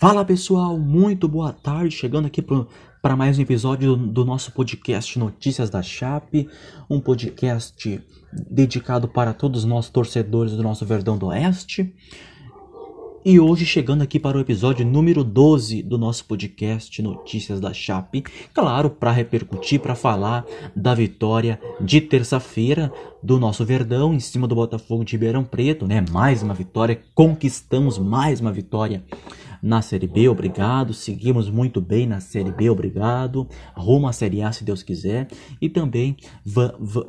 Fala pessoal, muito boa tarde, chegando aqui para mais um episódio do, do, nosso podcast Notícias da Chape, um podcast dedicado para todos nós torcedores do nosso Verdão do Oeste. E hoje chegando aqui para o episódio número 12 do nosso podcast Notícias da Chape, claro, para repercutir, para falar da vitória de terça-feira do nosso Verdão em cima do Botafogo de Ribeirão Preto, né? Mais uma vitória, conquistamos mais uma vitória na Série B, obrigado. Seguimos muito bem na Série B, obrigado. Rumo à Série A, se Deus quiser. E também va va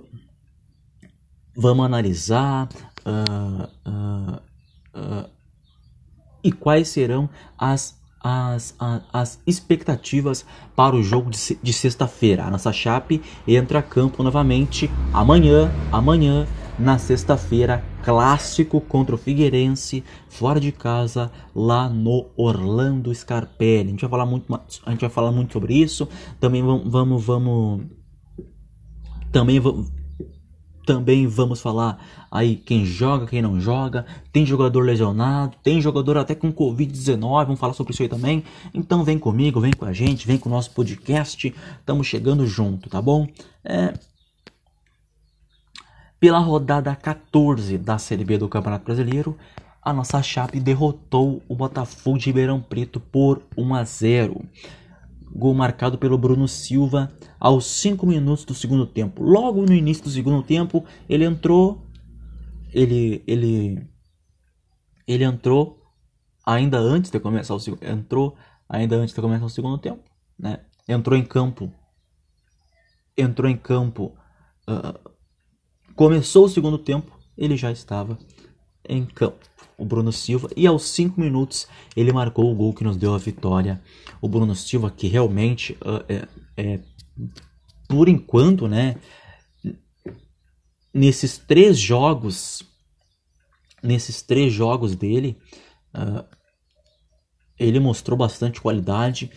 vamos analisar uh, uh, uh, e quais serão as, as, as, as, expectativas para o jogo de, de sexta-feira. A nossa Chape entra a campo novamente amanhã, amanhã na sexta-feira, clássico contra o Figueirense, fora de casa, lá no Orlando Scarpelli. A gente vai falar muito, a gente vai falar muito sobre isso. Também vamos, vamos, vamos também vamos também vamos falar aí quem joga, quem não joga. Tem jogador lesionado, tem jogador até com Covid-19. Vamos falar sobre isso aí também. Então vem comigo, vem com a gente, vem com o nosso podcast. Estamos chegando junto, tá bom? É, pela rodada 14 da Série B do Campeonato Brasileiro, a nossa Chape derrotou o Botafogo de Ribeirão Preto por 1 a 0. Gol marcado pelo Bruno Silva aos 5 minutos do segundo tempo. Logo no início do segundo tempo, ele entrou ele ele ele entrou ainda antes de começar o segundo entrou ainda antes de começar o segundo tempo, né? Entrou em campo entrou em campo uh, Começou o segundo tempo, ele já estava em campo. O Bruno Silva, e aos 5 minutos ele marcou o gol que nos deu a vitória. O Bruno Silva, que realmente, uh, é, é, por enquanto, né, nesses três jogos, nesses três jogos dele, uh, ele mostrou bastante qualidade,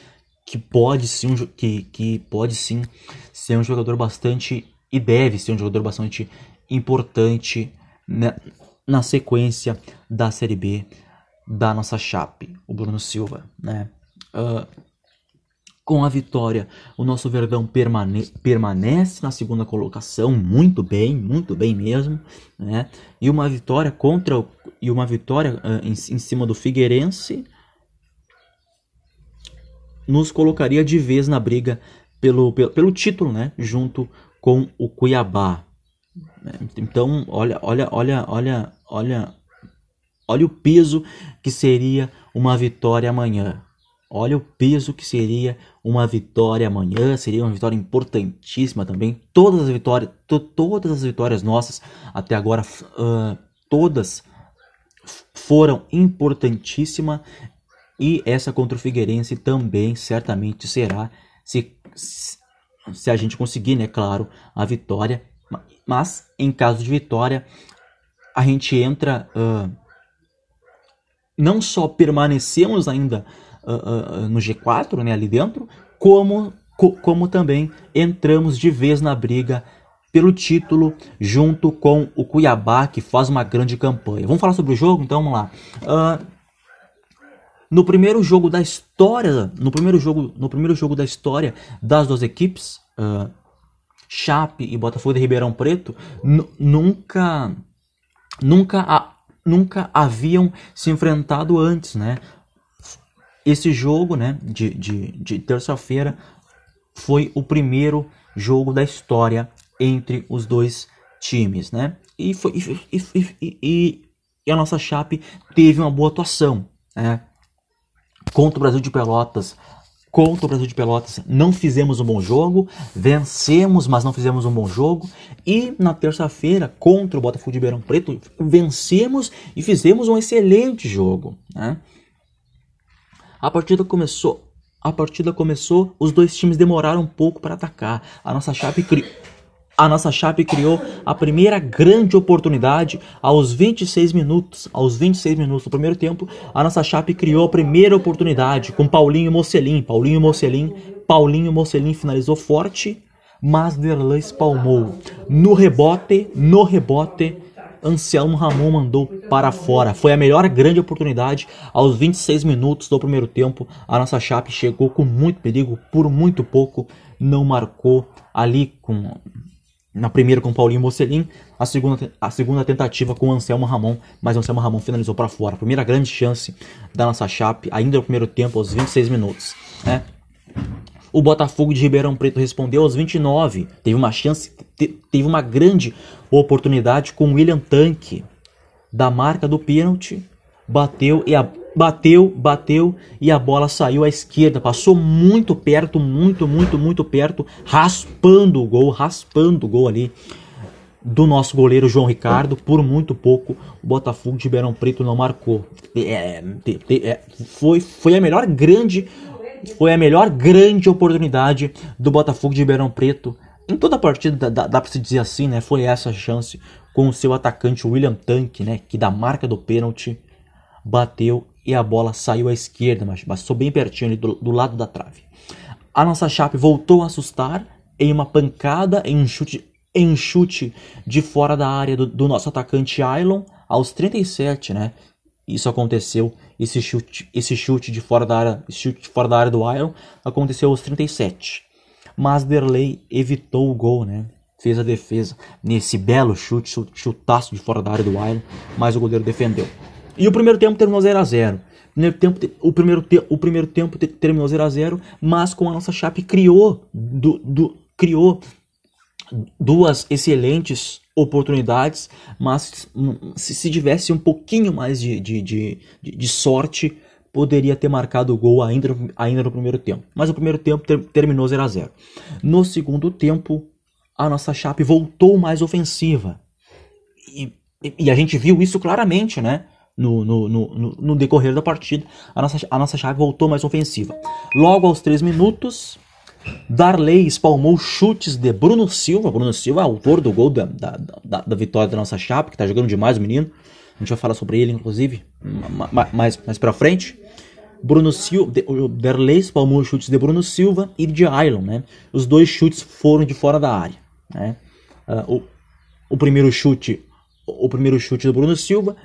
que pode sim, que, que pode sim ser um jogador bastante e deve ser um jogador bastante importante né, na sequência da Série B da nossa Chape, o Bruno Silva, né? Uh, com a vitória, o nosso Verdão permane permanece na segunda colocação, muito bem, muito bem mesmo, né? E uma vitória contra o, e uma vitória uh, em, em cima do Figueirense nos colocaria de vez na briga pelo, pelo, pelo título, né? Junto com o Cuiabá. Então, olha, olha, olha, olha, olha, olha o peso que seria uma vitória amanhã. Olha o peso que seria uma vitória amanhã, seria uma vitória importantíssima também. Todas as vitórias, to, todas as vitórias nossas até agora, uh, todas foram importantíssimas e essa contra o Figueirense também certamente será se, se a gente conseguir, né, claro, a vitória mas em caso de vitória, a gente entra. Uh, não só permanecemos ainda uh, uh, no G4, né, ali dentro, como, co como também entramos de vez na briga pelo título junto com o Cuiabá, que faz uma grande campanha. Vamos falar sobre o jogo? Então vamos lá. No primeiro jogo da história, no primeiro jogo, no primeiro jogo da história das duas equipes, Chape e Botafogo de Ribeirão Preto nunca nunca nunca haviam se enfrentado antes, né? Esse jogo, né, de, de, de terça-feira foi o primeiro jogo da história entre os dois times, né? E, foi, e, e, e, a nossa Chape teve uma boa atuação, né? Contra o Brasil de Pelotas, contra o Brasil de Pelotas não fizemos um bom jogo, vencemos, mas não fizemos um bom jogo. E na terça-feira, contra o Botafogo de Ribeirão Preto, vencemos e fizemos um excelente jogo. Né? A partida começou. A partida começou, os dois times demoraram um pouco para atacar. A nossa chave criou a nossa Chape criou a primeira grande oportunidade aos 26 minutos. Aos 26 minutos do primeiro tempo, a nossa Chape criou a primeira oportunidade com Paulinho Mocelin. Paulinho Mocelin, Paulinho Mocelin finalizou forte, mas Derlan espalmou. No rebote, no rebote, Anselmo Ramon mandou para fora. Foi a melhor grande oportunidade. Aos 26 minutos do primeiro tempo, a nossa Chape chegou com muito perigo, por muito pouco não marcou ali com na primeira com Paulinho Mocelin, a segunda, a segunda tentativa com Anselmo Ramon, mas Anselmo Ramon finalizou para fora. primeira grande chance da nossa Chape, ainda no primeiro tempo, aos 26 minutos. Né? O Botafogo de Ribeirão Preto respondeu aos 29. Teve uma chance, teve uma grande oportunidade com William Tanque da marca do pênalti. Bateu e a, bateu, bateu e a bola saiu à esquerda. Passou muito perto, muito, muito, muito perto, raspando o gol, raspando o gol ali do nosso goleiro João Ricardo. Por muito pouco, o Botafogo de Ribeirão Preto não marcou. É, é, foi, foi a melhor grande foi a melhor grande oportunidade do Botafogo de Ribeirão Preto. Em toda a partida, dá, dá pra se dizer assim, né? Foi essa chance com o seu atacante William Tank, né? Que da marca do pênalti bateu e a bola saiu à esquerda, mas passou bem pertinho ali do, do lado da trave. A nossa Chape voltou a assustar em uma pancada, em um chute, em um chute de fora da área do, do nosso atacante Ailon aos 37, né? Isso aconteceu, esse chute, esse chute de fora da área, chute fora da área do Iron aconteceu aos 37. Mas Derley evitou o gol, né? Fez a defesa nesse belo chute, chutaço de fora da área do Iron, mas o goleiro defendeu. E o primeiro tempo terminou 0 a 0. Primeiro tempo, o, primeiro te, o primeiro tempo terminou 0 a 0 mas com a nossa Chape criou, do, do, criou duas excelentes oportunidades, mas se, se tivesse um pouquinho mais de, de, de, de, sorte, poderia ter marcado o gol ainda, ainda no primeiro tempo. Mas o primeiro tempo ter, terminou 0 a 0 No segundo tempo, a nossa Chape voltou mais ofensiva. E, e a gente viu isso claramente, né? No, no, no, no, decorrer da partida, a nossa, a nossa chave voltou mais ofensiva. Logo aos 3 minutos, Darley espalmou chutes de Bruno Silva. Bruno Silva autor do gol da, da, da, da vitória da nossa chapa, que está jogando demais o menino. A gente vai falar sobre ele, inclusive, mais, mais pra frente. Bruno Silva, Darley espalmou chutes de Bruno Silva e de Ailon, né? Os dois chutes foram de fora da área, né? Uh, o, o primeiro chute, o primeiro chute do Bruno Silva,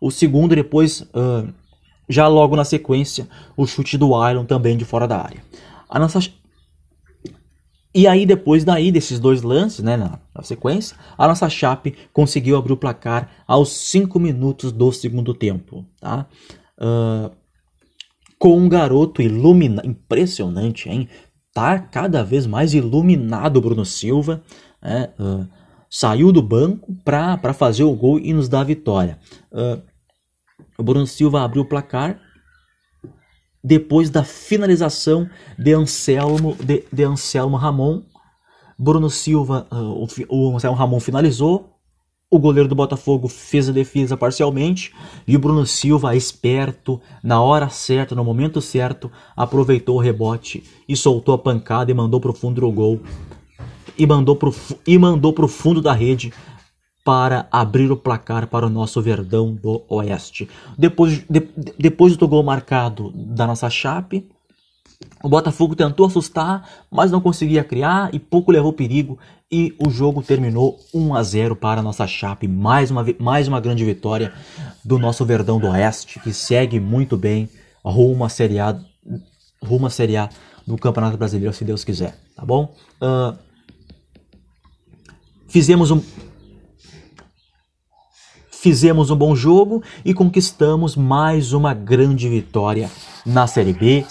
o segundo depois, uh, já logo na sequência, o chute do Ailon também de fora da área. A nossa, e aí, depois daí, desses dois lances, né, na, na, sequência, a nossa Chape conseguiu abrir o placar aos 5 minutos do segundo tempo, tá? Uh, com um garoto iluminado, impressionante, hein? Tá cada vez mais iluminado o Bruno Silva, né? Uh, saiu do banco para fazer o gol e nos dar a vitória. Uh, o Bruno Silva abriu o placar depois da finalização de Anselmo, de, de Anselmo Ramon. Bruno Silva, uh, o, o Anselmo Ramon finalizou, o goleiro do Botafogo fez a defesa parcialmente e o Bruno Silva, esperto, na hora certa, no momento certo, aproveitou o rebote e soltou a pancada e mandou para o fundo do gol. E mandou para e mandou fundo da rede para abrir o placar para o nosso Verdão do Oeste. Depois, de, depois do gol marcado da nossa Chape, o Botafogo tentou assustar, mas não conseguia criar e pouco levou perigo e o jogo terminou 1 a 0 para a nossa Chape. Mais uma, mais uma grande vitória do nosso Verdão do Oeste, que segue muito bem rumo à Série A, rumo à Série A do Campeonato Brasileiro, se Deus quiser, tá bom? Uh, fizemos um fizemos um bom jogo e conquistamos mais uma grande vitória na Série B.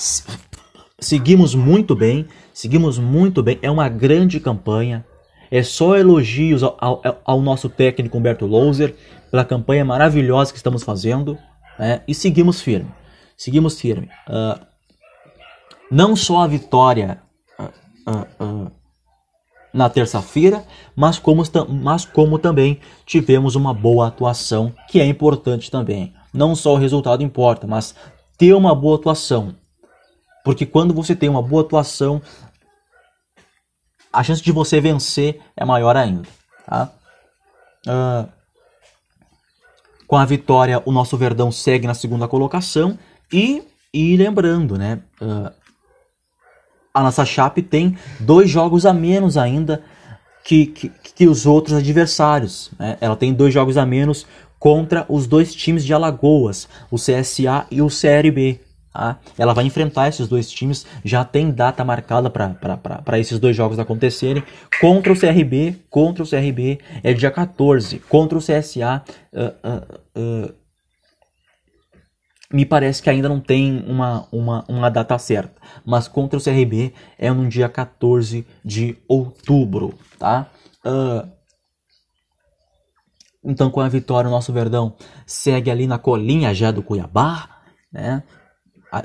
Seguimos muito bem, seguimos muito bem. É uma grande campanha. É só elogios ao, ao, ao nosso técnico Humberto Louser pela campanha maravilhosa que estamos fazendo. Né? E seguimos firme. Seguimos firme. Uh, não só a vitória uh, uh, na terça-feira, mas como, mas como também tivemos uma boa atuação, que é importante também. Não só o resultado importa, mas ter uma boa atuação. Porque quando você tem uma boa atuação, a chance de você vencer é maior ainda. Tá? Uh, com a vitória, o nosso Verdão segue na segunda colocação. E, e lembrando, né? Uh, a nossa Chape tem dois jogos a menos ainda que, que, que os outros adversários. Né? Ela tem dois jogos a menos contra os dois times de Alagoas, o CSA e o CRB. Tá? Ela vai enfrentar esses dois times, já tem data marcada para esses dois jogos acontecerem. Contra o CRB, contra o CRB é dia 14. Contra o CSA, uh, uh, uh, me parece que ainda não tem uma, uma, uma data certa. Mas contra o CRB é no dia 14 de outubro. Tá? então, com a vitória, o nosso Verdão segue ali na colinha já do Cuiabá. Né?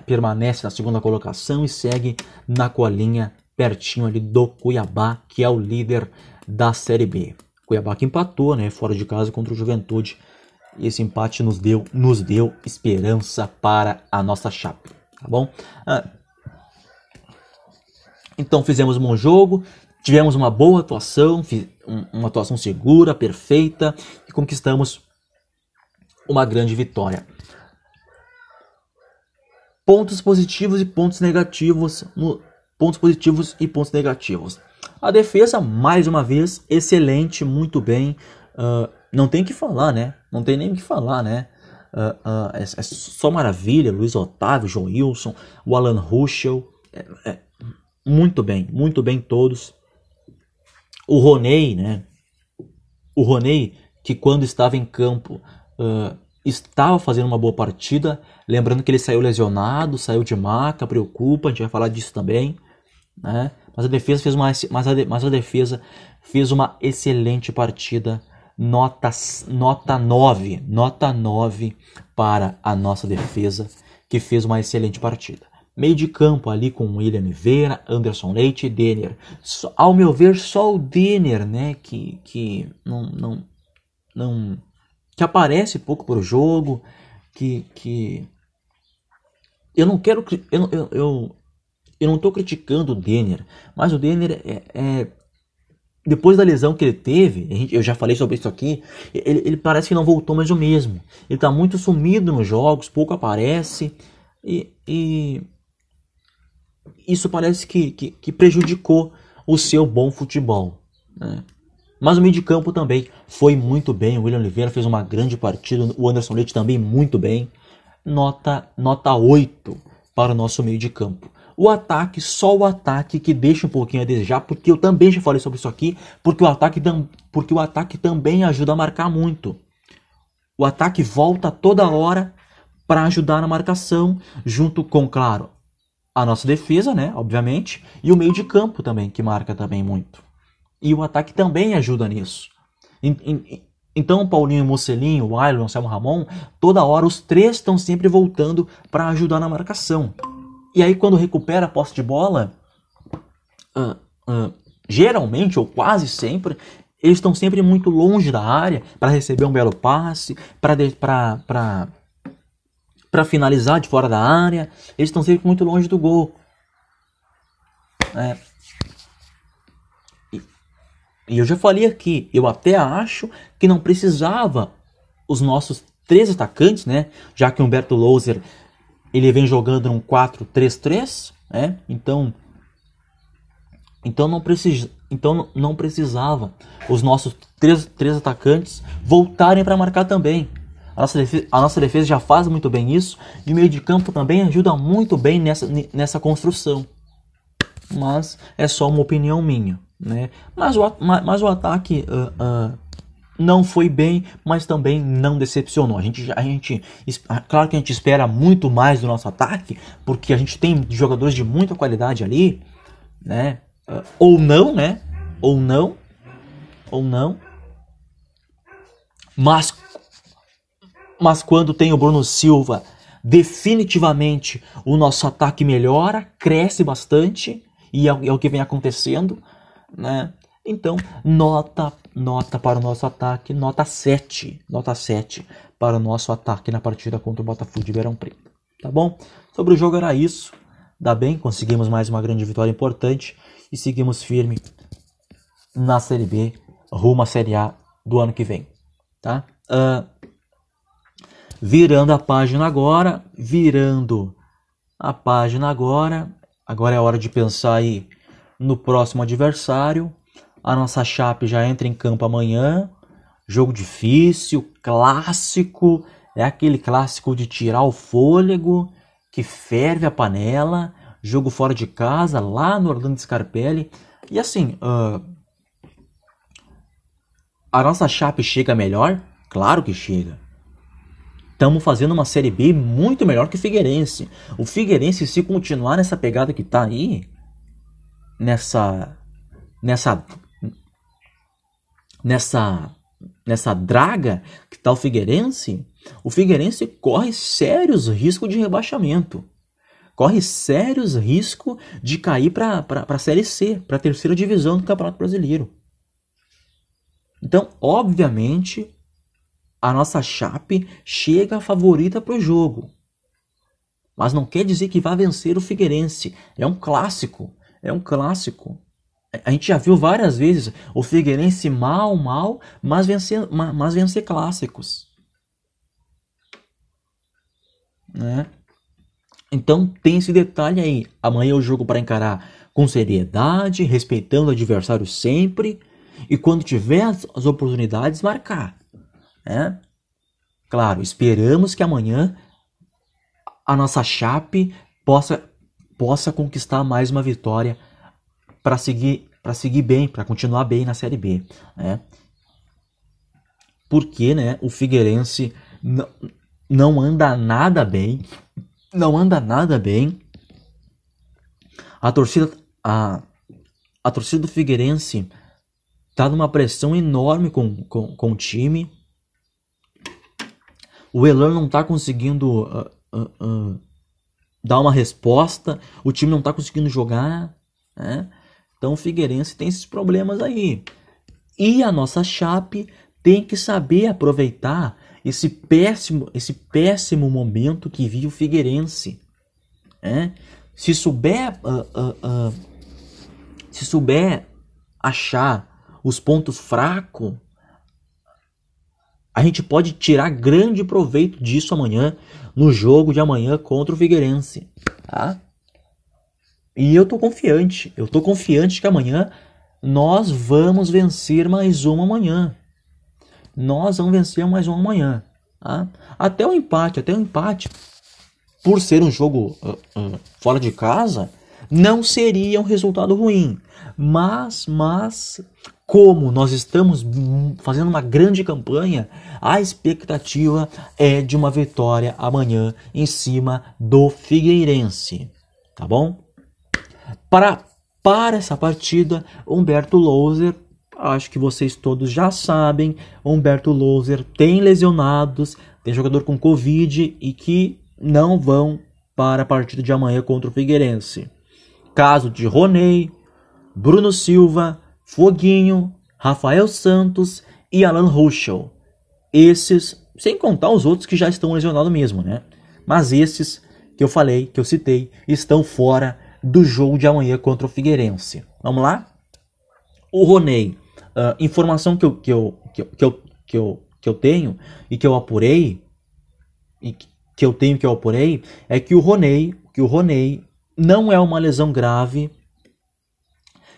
permanece na segunda colocação e segue na colinha pertinho ali do Cuiabá, que é o líder da Série B. Cuiabá que empatou, né, fora de casa contra o Juventude. E esse empate nos deu, nos deu esperança para a nossa chapa, tá bom? Ah, então fizemos um bom jogo, tivemos uma boa atuação, uma atuação segura, perfeita e conquistamos uma grande vitória pontos positivos e pontos negativos, pontos positivos e pontos negativos. A defesa, mais uma vez, excelente, muito bem. Uh, não tem que falar, né? Não tem nem o que falar, né? Uh, uh, é, é, só maravilha. Luiz Otávio, João Wilson, o Alan Ruschel. É, é, muito bem, muito bem todos. O Roney, né? O Roney, que quando estava em campo estava fazendo uma boa partida. Lembrando que ele saiu lesionado, saiu de maca, preocupa, a gente vai falar disso também. Né? Mas a defesa fez uma, mas a, mas a defesa fez uma excelente partida. Nota, nota 9, nota 9 para a nossa defesa, que fez uma excelente partida. Meio de campo ali com William Oliveira, Anderson Leite e Denner. ao meu ver, só o Denner, né, que, que não, não, não que aparece pouco pro jogo, que, que eu não quero eu, eu, eu, eu não tô criticando o Denner, mas o Denner é, é, depois da lesão que ele teve, eu já falei sobre isso aqui, ele, ele parece que não voltou mais o mesmo. Ele tá muito sumido nos jogos, pouco aparece e, e isso parece que, que, que, prejudicou o seu bom futebol. Né? Mas o meio de campo também foi muito bem. O William Oliveira fez uma grande partida. O Anderson Leite também muito bem. Nota, nota 8 para o nosso meio de campo. O ataque, só o ataque que deixa um pouquinho a desejar, porque eu também já falei sobre isso aqui, porque o ataque, porque o ataque também ajuda a marcar muito. O ataque volta toda hora para ajudar na marcação, junto com, claro, a nossa defesa, né, obviamente, e o meio de campo também, que marca também muito. E o ataque também ajuda nisso. Então Paulinho Mocelinho, o Ailon, o Anselmo Ramon, toda hora os três estão sempre voltando para ajudar na marcação. E aí quando recupera a posse de bola, uh, uh, geralmente ou quase sempre, eles estão sempre muito longe da área para receber um belo passe, para finalizar de fora da área. Eles estão sempre muito longe do gol. É, e eu já falei aqui, eu até acho que não precisava os nossos três atacantes, né? Já que Humberto Louser ele vem jogando num 4-3-3, né? Então então não precisa então não precisava os nossos três, três atacantes voltarem para marcar também. A nossa, defesa, a nossa defesa já faz muito bem isso e o meio de campo também ajuda muito bem nessa, nessa construção. Mas é só uma opinião minha. Né? Mas, o, mas o ataque uh, uh, não foi bem, mas também não decepcionou. A gente, a gente, claro que a gente espera muito mais do nosso ataque, porque a gente tem jogadores de muita qualidade ali, né? Uh, ou não, né? Ou não, ou não. Mas, mas quando tem o Bruno Silva, definitivamente o nosso ataque melhora, cresce bastante e é, é o que vem acontecendo né? Então, nota, nota para o nosso ataque, nota 7, nota 7 para o nosso ataque na partida contra o Botafogo de Verão Preto, tá bom? Sobre o jogo era isso, dá bem, conseguimos mais uma grande vitória importante e seguimos firme na Série B, rumo à Série A do ano que vem, tá? Uh, virando a página agora, virando a página agora, agora é hora de pensar aí no próximo adversário. A nossa Chape já entra em campo amanhã. Jogo difícil, clássico, é aquele clássico de tirar o fôlego, que ferve a panela. Jogo fora de casa, lá no Orlando Scarpelli. E assim, uh, a nossa Chape chega melhor? Claro que chega. Estamos fazendo uma Série B muito melhor que o Figueirense. O Figueirense, se continuar nessa pegada que tá aí, nessa. nessa. Nessa. nessa draga que tá o Figueirense, o Figueirense corre sérios riscos de rebaixamento. Corre sérios riscos de cair para a Série C, para a terceira divisão do Campeonato Brasileiro. Então, obviamente, a nossa Chape chega favorita para o jogo. Mas não quer dizer que vai vencer o Figueirense. É um clássico. É um clássico. A gente já viu várias vezes o Figueirense mal, mal, mas vencer, mas vencer clássicos. Né? Então tem esse detalhe aí. Amanhã é o jogo para encarar com seriedade, respeitando o adversário sempre e quando tiver as, as oportunidades marcar. Né? Claro, esperamos que amanhã a nossa Chape possa, possa conquistar mais uma vitória para seguir para seguir bem, para continuar bem na Série B, né? Porque, né, o Figueirense não, anda nada bem, não anda nada bem. A torcida a, a torcida do Figueirense tá numa pressão enorme com, com, com o time. O Elan não está conseguindo uh, uh, uh, dar uma resposta, o time não está conseguindo jogar, né? Então o Figueirense tem esses problemas aí. E a nossa Chape tem que saber aproveitar esse péssimo, esse péssimo momento que vive o Figueirense. Né? Se souber, se souber achar os pontos fracos a gente pode tirar grande proveito disso amanhã, no jogo de amanhã contra o Figueirense. Tá? E eu tô confiante. Eu tô confiante que amanhã nós vamos vencer mais uma amanhã. Nós vamos vencer mais uma amanhã. Tá? Até o empate, até o empate. Por ser um jogo uh, uh, fora de casa, não seria um resultado ruim. Mas, mas como nós estamos fazendo uma grande campanha, a expectativa é de uma vitória amanhã em cima do Figueirense, tá bom? Para para essa partida, Humberto Louser, acho que vocês todos já sabem, Humberto Louser tem lesionados, tem jogador com Covid e que não vão para a partida de amanhã contra o Figueirense. Caso de Roney, Bruno Silva, Foguinho, Rafael Santos e Alan Ruschel. Esses, sem contar os outros que já estão lesionados mesmo, né? Mas esses que eu falei, que eu citei, estão fora do jogo de amanhã contra o Figueirense. Vamos lá? O Roney, uh, informação que eu, que, eu, que, eu, que, eu, que, eu, que eu tenho e que eu apurei, e que eu tenho que eu apurei, é que o Roney, que o Roney não é uma lesão grave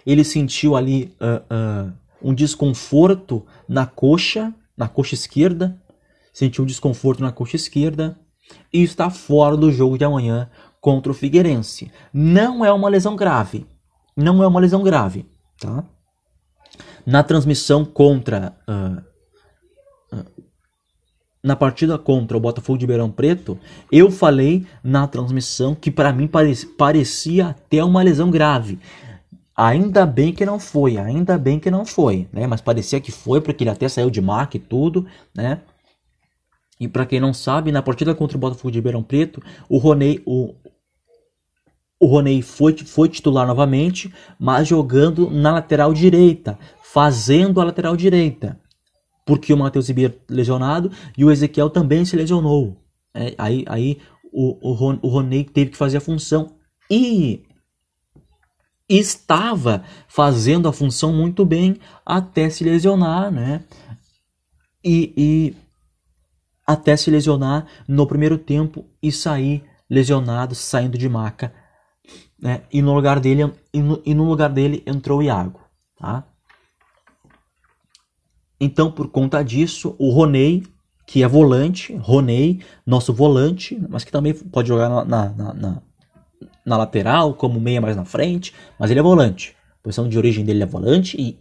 ele sentiu ali uh, uh, um desconforto na coxa, na coxa esquerda, sentiu um desconforto na coxa esquerda e está fora do jogo de amanhã contra o Figueirense. Não é uma lesão grave, não é uma lesão grave, tá? Na transmissão contra uh, na partida contra o Botafogo de Ribeirão Preto, eu falei na transmissão que para mim parecia até uma lesão grave. Ainda bem que não foi, ainda bem que não foi, né? Mas parecia que foi porque ele até saiu de marca e tudo, né? E para quem não sabe, na partida contra o Botafogo de Ribeirão Preto, o Roney, o, o Roney foi, foi titular novamente, mas jogando na lateral direita, fazendo a lateral direita. Porque o Matheus Ribeiro lesionado e o Ezequiel também se lesionou. É, aí aí o, o, o Roney teve que fazer a função. E estava fazendo a função muito bem até se lesionar, né? E, e até se lesionar no primeiro tempo e sair lesionado, saindo de maca, né? E no lugar dele e no, e no lugar dele entrou o Iago, tá? então, por conta disso, o Roney, que é volante, Roney, nosso volante, mas que também pode jogar na, na, na, na lateral, como meia mais na frente, mas ele é volante. A posição de origem dele é volante e,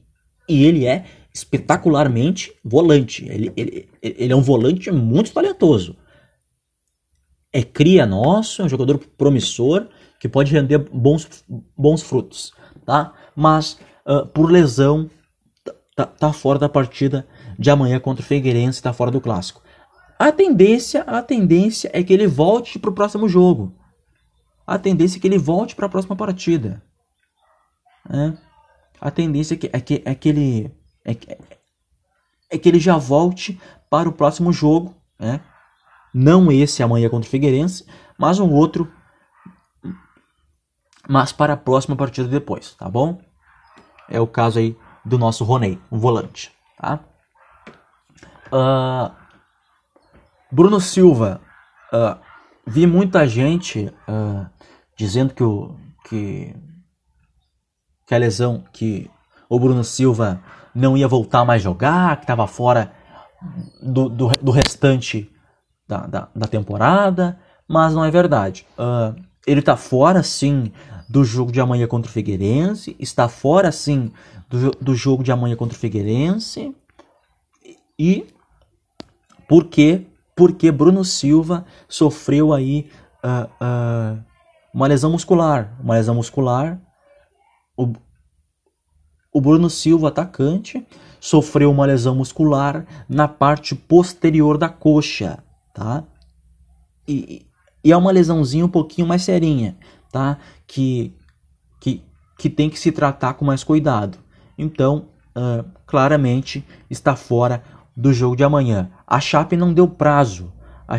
e ele é espetacularmente volante. Ele, ele, ele é um volante muito talentoso. É cria nosso, é um jogador promissor que pode render bons, bons frutos, tá? Mas uh, por lesão tá, tá fora da partida de amanhã contra o Figueirense, tá fora do clássico. A tendência, a tendência é que ele volte para o próximo jogo. A tendência é que ele volte para a próxima partida. É. A tendência é que, é que, é que ele é que, é que ele já volte para o próximo jogo, né? Não esse amanhã contra o Figueirense, mas um outro, mas para a próxima partida depois, tá bom? É o caso aí do nosso Roney, um volante, tá? Uh, Bruno Silva, uh, vi muita gente uh, dizendo que o que, que a lesão que o Bruno Silva não ia voltar mais jogar, que estava fora do, do, do restante da, da, da, temporada, mas não é verdade. Uh, ele está fora, sim, do jogo de amanhã contra o Figueirense, está fora, sim, do, do jogo de amanhã contra o Figueirense, e porque porque Bruno Silva sofreu aí uh, uh, uma lesão muscular, uma lesão muscular. O, o Bruno Silva, atacante, sofreu uma lesão muscular na parte posterior da coxa, tá? E, e é uma lesãozinha um pouquinho mais serinha, tá? Que, que, que tem que se tratar com mais cuidado. Então, uh, claramente, está fora do jogo de amanhã. A Chape não deu prazo. A,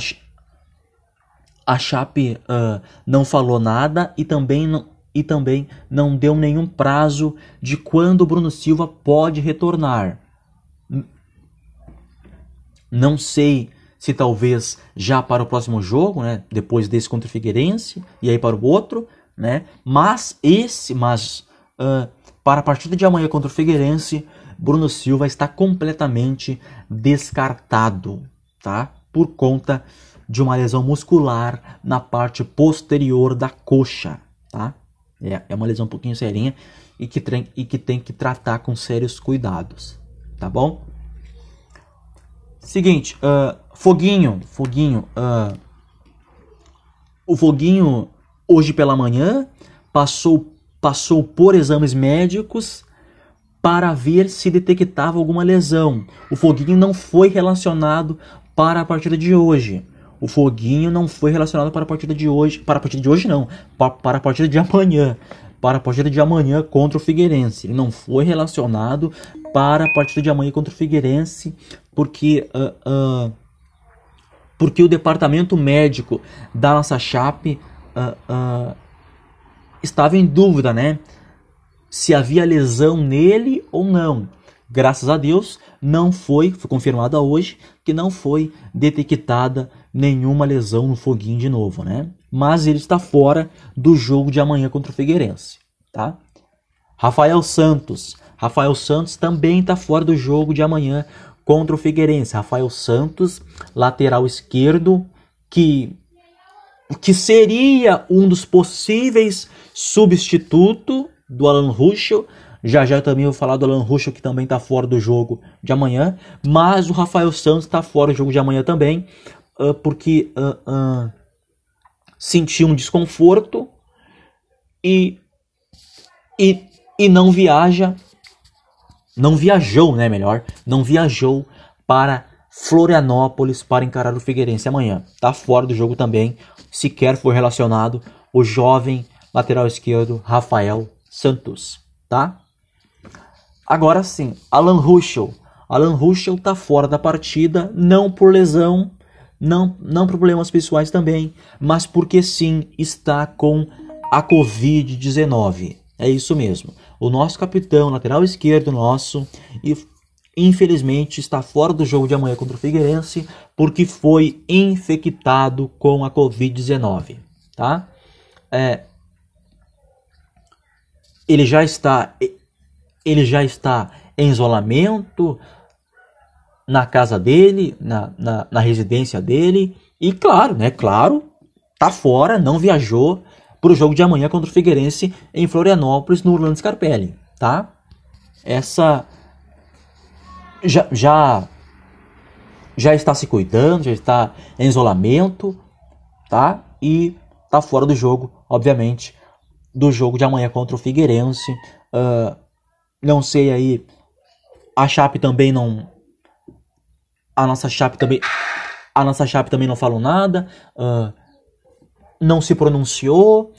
a Chape uh, não falou nada e também não, e também não deu nenhum prazo de quando o Bruno Silva pode retornar. Não sei se talvez já para o próximo jogo, né, depois desse contra o Figueirense e aí para o outro, né? Mas esse, mas uh, para a partida de amanhã contra o Figueirense, Bruno Silva está completamente descartado, tá? Por conta de uma lesão muscular na parte posterior da coxa, tá? É, é uma lesão um pouquinho serinha e que, tem, e que tem que tratar com sérios cuidados, tá bom? Seguinte, uh, Foguinho, Foguinho, uh, o Foguinho hoje pela manhã passou, passou por exames médicos para ver se detectava alguma lesão. O Foguinho não foi relacionado para a partida de hoje. O Foguinho não foi relacionado para a partida de hoje. Para a partida de hoje, não. Para, para a partida de amanhã. Para a partida de amanhã contra o Figueirense. Ele não foi relacionado para a partida de amanhã contra o Figueirense. Porque. Uh, uh, porque o departamento médico da nossa Chape uh, estava em dúvida, né? Se havia lesão nele ou não. Graças a Deus, não foi, foi confirmada hoje, que não foi detectada nenhuma lesão no foguinho de novo, né? Mas ele está fora do jogo de amanhã contra o Figueirense, tá? Rafael Santos. Rafael Santos também está fora do jogo de amanhã contra o Figueirense. Rafael Santos, lateral esquerdo, que que seria um dos possíveis substituto do Alan Ruschel, já já também vou falar do Alan Ruschel, que também está fora do jogo de amanhã. Mas o Rafael Santos está fora do jogo de amanhã também, uh, porque uh, uh, sentiu um desconforto e, e, e não viaja, não viajou, né, melhor, não viajou para Florianópolis para encarar o Figueirense amanhã. Está fora do jogo também, sequer foi relacionado o jovem lateral esquerdo Rafael Santos, tá? Agora sim, Alan Ruschel. Alan Ruschel está fora da partida, não por lesão, não, não problemas pessoais também, mas porque sim está com a Covid-19. É isso mesmo. O nosso capitão, lateral esquerdo nosso, e infelizmente está fora do jogo de amanhã contra o Figueirense porque foi infectado com a Covid-19, tá? É, ele já está ele já está em isolamento, na casa dele, na, na, na residência dele. E claro, né? Claro, tá fora, não viajou para o jogo de amanhã contra o Figueirense em Florianópolis, no Orlando Scarpelli, tá? Essa já, já já está se cuidando, já está em isolamento, tá? E tá fora do jogo, obviamente, do jogo de amanhã contra o Figueirense. Uh, não sei aí, a Chape também não, a nossa Chape também, a nossa Chape também não falou nada, uh, não se pronunciou,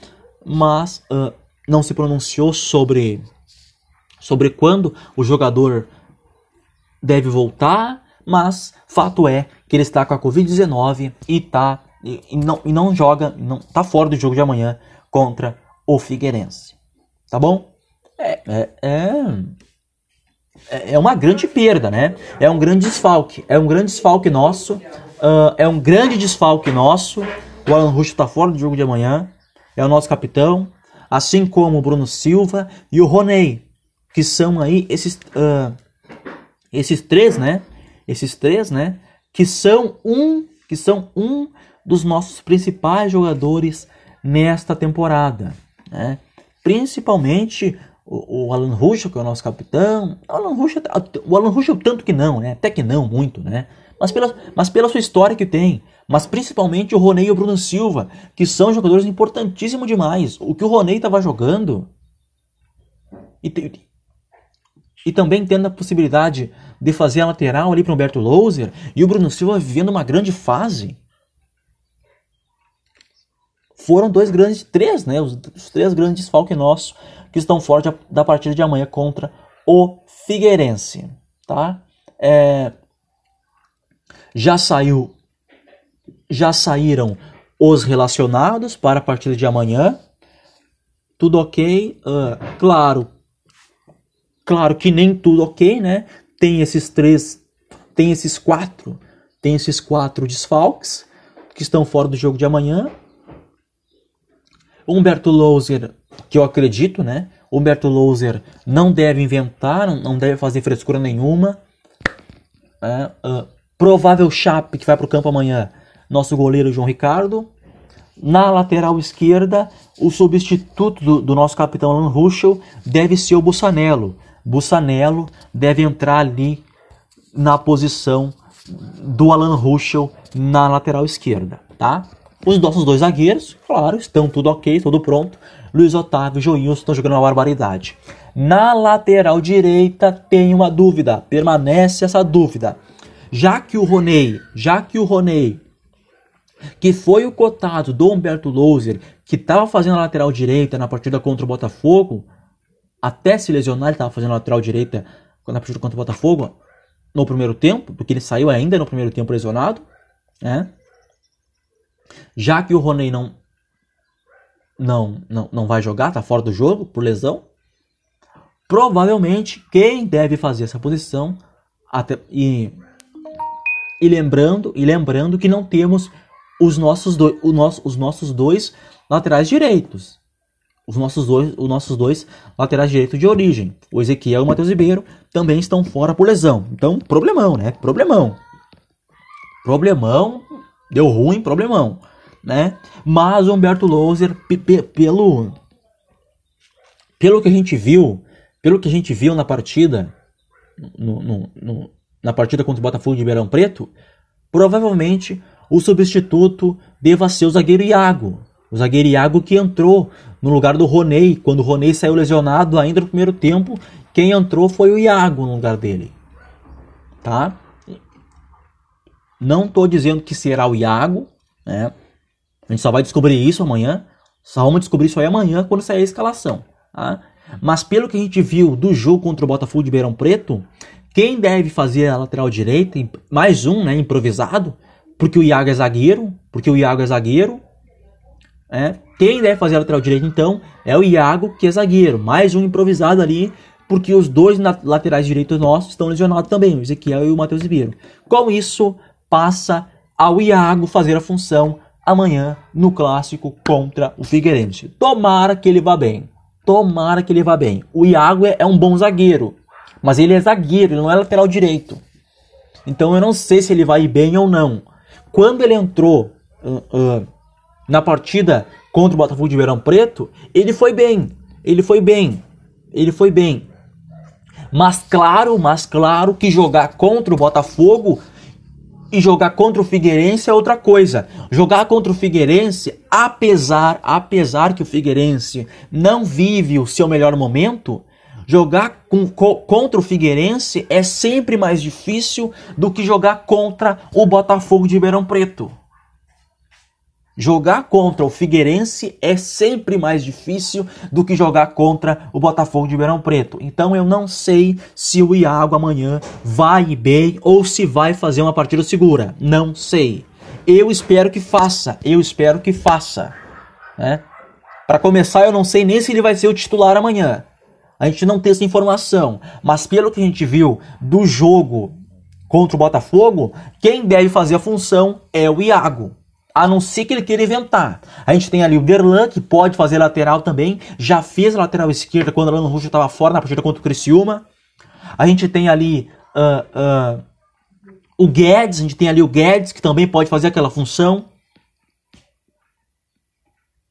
mas uh, não se pronunciou sobre sobre quando o jogador deve voltar, mas fato é que ele está com a Covid-19 e tá e, e, não, e não joga, não tá fora do jogo de amanhã contra o Figueirense. Tá bom? É, é, é, é uma grande perda, né? É um grande desfalque. É um grande desfalque nosso. Uh, é um grande desfalque nosso. O Alan Rush está fora do jogo de amanhã. É o nosso capitão. Assim como o Bruno Silva e o Roney. Que são aí esses, uh, esses três, né? Esses três, né? Que são um, que são um dos nossos principais jogadores nesta temporada, né? Principalmente o, o Alan Ruschel, que é o nosso capitão. O Alan Ruschel, o Alan Ruschel tanto que não, né? Até que não muito, né? Mas pela, mas pela sua história que tem. Mas principalmente o Roney e o Bruno Silva, que são jogadores importantíssimos demais. O que o Roney estava jogando. E, e também tendo a possibilidade de fazer a lateral ali para o Humberto Louser. E o Bruno Silva vivendo uma grande fase. Foram dois grandes, três, né? Os, os três grandes desfalques nossos que estão fora da partida de amanhã contra o Figueirense, tá? É, já saiu, já saíram os relacionados para a partida de amanhã. Tudo ok? Uh, claro, claro que nem tudo ok, né? Tem esses três, tem esses quatro, tem esses quatro desfalques que estão fora do jogo de amanhã. Humberto Louser, que eu acredito, né? Humberto Louser não deve inventar, não deve fazer frescura nenhuma. É, uh, provável Chape que vai para o campo amanhã, nosso goleiro João Ricardo. Na lateral esquerda, o substituto do, do nosso capitão Alan Ruschel deve ser o Bussanello. Bussanello deve entrar ali na posição do Alan Ruschel na lateral esquerda, tá? Os nossos dois zagueiros, claro, estão tudo ok, tudo pronto. Luiz Otávio e Joilson estão jogando uma barbaridade. Na lateral direita tem uma dúvida, permanece essa dúvida. Já que o Roney, já que o Roney, que foi o cotado do Humberto Louser, que estava fazendo a lateral direita na partida contra o Botafogo, até se lesionar, ele estava fazendo a lateral direita na partida contra o Botafogo no primeiro tempo, porque ele saiu ainda no primeiro tempo lesionado, né? Já que o Roney não não, não, não vai jogar, tá fora do jogo por lesão, provavelmente quem deve fazer essa posição até e, e lembrando e lembrando que não temos os nossos dois, o nosso, os nossos dois laterais direitos. Os nossos dois, os nossos dois laterais direitos de origem, o Ezequiel e o Matheus Ribeiro, também estão fora por lesão. Então, problemão, né? Problemão. Problemão, deu ruim, problemão né? Mas o Humberto Louser, pelo pelo que a gente viu, pelo que a gente viu na partida, no, no, no, na partida contra o Botafogo de Ribeirão Preto, provavelmente o substituto deva ser o zagueiro Iago. O zagueiro Iago que entrou no lugar do Roney. Quando o Roney saiu lesionado ainda no primeiro tempo, quem entrou foi o Iago no lugar dele. Tá? Não estou dizendo que será o Iago, né? A gente só vai descobrir isso amanhã. Só vamos descobrir isso aí amanhã quando sair a escalação. Tá? Mas pelo que a gente viu do jogo contra o Botafogo de Beirão Preto, quem deve fazer a lateral direita, mais um, né, improvisado, porque o Iago é zagueiro, porque o Iago é zagueiro, é, quem deve fazer a lateral direita então é o Iago, que é zagueiro, mais um improvisado ali, porque os dois laterais direitos nossos estão lesionados também, o Ezequiel e o Matheus Ribeiro. Com isso, passa ao Iago fazer a função amanhã no clássico contra o Figueirense. Tomara que ele vá bem. Tomara que ele vá bem. O Iago é, é um bom zagueiro, mas ele é zagueiro, ele não é lateral direito. Então eu não sei se ele vai bem ou não. Quando ele entrou uh, uh, na partida contra o Botafogo de Ribeirão Preto, ele foi bem. Ele foi bem. Ele foi bem. Mas claro, mas claro que jogar contra o Botafogo e jogar contra o Figueirense é outra coisa. Jogar contra o Figueirense, apesar, apesar que o Figueirense não vive o seu melhor momento, jogar com, co, contra o Figueirense é sempre mais difícil do que jogar contra o Botafogo de Ribeirão Preto. Jogar contra o Figueirense é sempre mais difícil do que jogar contra o Botafogo de Ribeirão Preto. Então eu não sei se o Iago amanhã vai bem ou se vai fazer uma partida segura. Não sei. Eu espero que faça. Eu espero que faça. Né? Para começar, eu não sei nem se ele vai ser o titular amanhã. A gente não tem essa informação. Mas pelo que a gente viu do jogo contra o Botafogo, quem deve fazer a função é o Iago a não ser que ele queira inventar. A gente tem ali o Derlan, que pode fazer lateral também, já fez a lateral esquerda quando o Alan Russo estava fora na partida contra o Criciúma. A gente tem ali uh, uh, o Guedes, a gente tem ali o Guedes, que também pode fazer aquela função.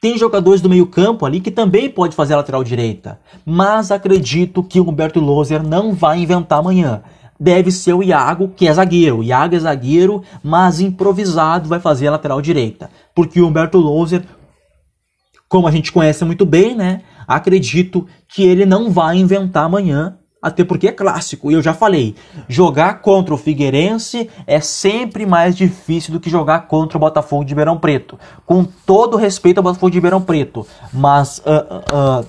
Tem jogadores do meio campo ali que também pode fazer a lateral direita. Mas acredito que o Humberto Loser não vai inventar amanhã deve ser o Iago, que é zagueiro. O Iago é zagueiro, mas improvisado vai fazer a lateral direita. Porque o Humberto Louser, como a gente conhece muito bem, né? Acredito que ele não vai inventar amanhã, até porque é clássico. E eu já falei, jogar contra o Figueirense é sempre mais difícil do que jogar contra o Botafogo de Ribeirão Preto. Com todo respeito ao Botafogo de Ribeirão Preto, mas uh, uh,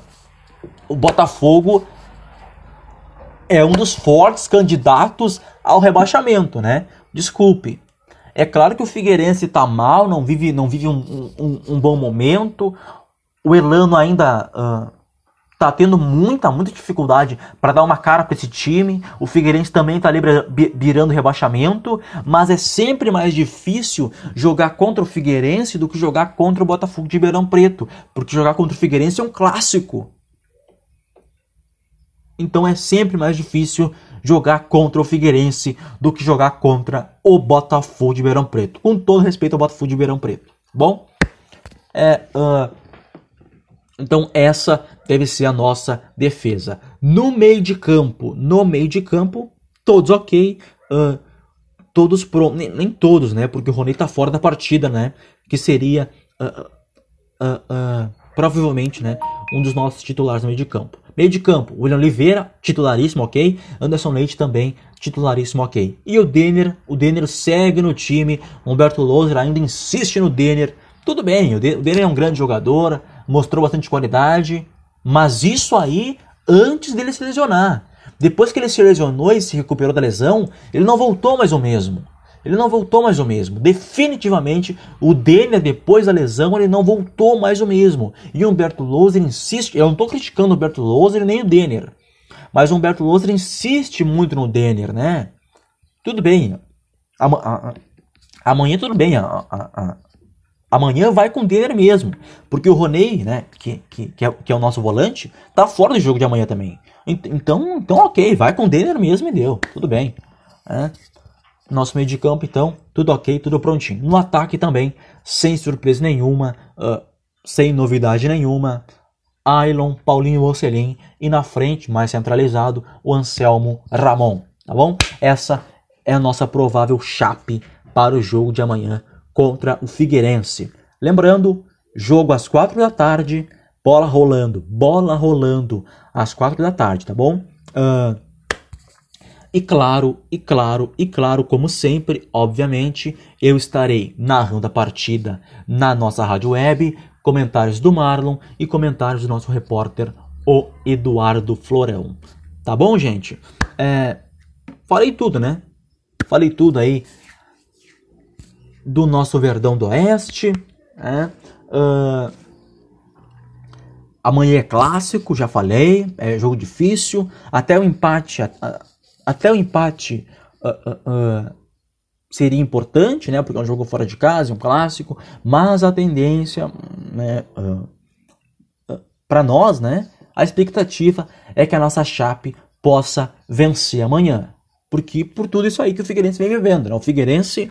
o Botafogo é um dos fortes candidatos ao rebaixamento, né? Desculpe. É claro que o Figueirense está mal, não vive, não vive um, um, um, bom momento. O Elano ainda uh, tendo muita, muita dificuldade para dar uma cara para esse time. O Figueirense também está ali virando rebaixamento, mas é sempre mais difícil jogar contra o Figueirense do que jogar contra o Botafogo de Ribeirão Preto, porque jogar contra o Figueirense é um clássico. Então é sempre mais difícil jogar contra o Figueirense do que jogar contra o Botafogo de Ribeirão Preto. Com todo respeito ao Botafogo de Ribeirão Preto. Bom, é, uh, então essa deve ser a nossa defesa. No meio de campo, no meio de campo, todos ok. Uh, todos nem, nem, todos, né? Porque o Rony tá fora da partida, né? Que seria uh, provavelmente, né? Um dos nossos titulares no meio de campo. Meio de campo, William Oliveira, titularíssimo, ok. Anderson Leite também, titularíssimo, ok. E o Denner, o Denner segue no time. Humberto Loser ainda insiste no Denner. Tudo bem, o Denner é um grande jogador, mostrou bastante qualidade, mas isso aí antes dele se lesionar. Depois que ele se lesionou e se recuperou da lesão, ele não voltou mais o mesmo. Ele não voltou mais o mesmo. Definitivamente, o Denner, depois da lesão, ele não voltou mais o mesmo. E o Humberto Loser insiste. Eu não estou criticando o Humberto Loser nem o Denner. Mas o Humberto Loser insiste muito no Denner, né? Tudo bem. Amanhã tudo bem. Amanhã vai com o Denner mesmo. Porque o Roney, né, que, que, que, é, que é o nosso volante, tá fora do jogo de amanhã também. Então, então ok, vai com o Denner mesmo e deu. Tudo bem. É. Nosso meio de campo, então, tudo ok, tudo prontinho. No ataque também, sem surpresa nenhuma, uh, sem novidade nenhuma. Ailon, Paulinho Ocelin e na frente, mais centralizado, o Anselmo Ramon, tá bom? Essa é a nossa provável chape para o jogo de amanhã contra o Figueirense. Lembrando, jogo às quatro da tarde, bola rolando, bola rolando às quatro da tarde, tá bom? Uh, e claro, e claro, e claro, como sempre, obviamente, eu estarei narrando a partida na nossa rádio web, comentários do Marlon e comentários do nosso repórter, o Eduardo Florão. Tá bom, gente? É, falei tudo, né? Falei tudo aí do nosso Verdão do Oeste. Né? Uh, amanhã é clássico, já falei, é jogo difícil. Até o empate. Até o empate uh, uh, seria importante, né? Porque é um jogo fora de casa, é um clássico. Mas a tendência, né? para nós, né? A expectativa é que a nossa Chape possa vencer amanhã. Porque por tudo isso aí que o Figueirense vem vivendo. Né? O Figueirense,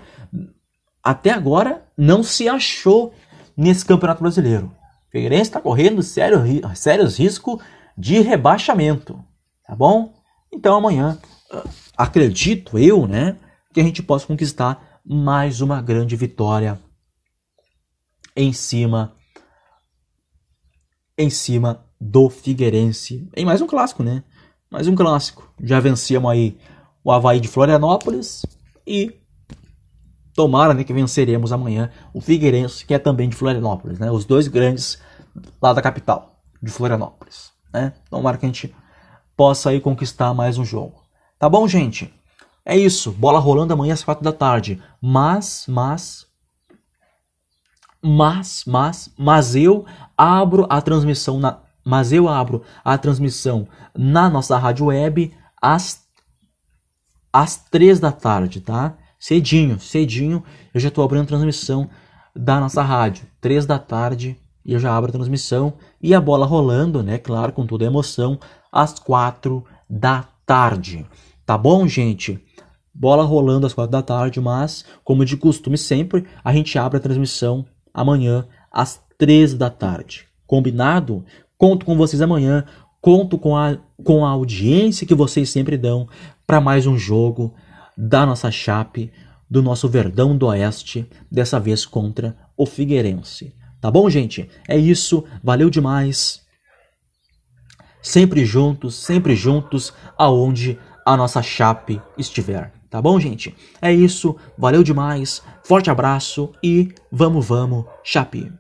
até agora, não se achou nesse Campeonato Brasileiro. O Figueirense está correndo sério, sérios riscos de rebaixamento. Tá bom? Então amanhã, acredito eu, né, que a gente possa conquistar mais uma grande vitória em cima em cima do Figueirense. Em mais um clássico, né? Mais um clássico. Já vencíamos aí o Havaí de Florianópolis e tomara né, que venceremos amanhã o Figueirense, que é também de Florianópolis, né? Os dois grandes lá da capital, de Florianópolis, né? Tomara que a gente possa aí conquistar mais um jogo. Tá bom, gente? É isso. Bola rolando amanhã às quatro da tarde. Mas, mas, mas, mas, mas eu abro a transmissão na, mas eu abro a transmissão na nossa rádio web às às três da tarde, tá? Cedinho, cedinho, eu já estou abrindo a transmissão da nossa rádio. Três da tarde e eu já abro a transmissão e a bola rolando, né? Claro, com toda a emoção, às quatro da tarde. Tá bom, gente? Bola rolando às quatro da tarde, mas, como de costume sempre, a gente abre a transmissão amanhã às três da tarde. Combinado? Conto com vocês amanhã. Conto com a, com a audiência que vocês sempre dão para mais um jogo da nossa Chape, do nosso Verdão do Oeste, dessa vez contra o Figueirense. Tá bom, gente? É isso, valeu demais. Sempre juntos, sempre juntos, aonde a nossa Chape estiver. Tá bom, gente? É isso, valeu demais, forte abraço e vamos, vamos, Chape!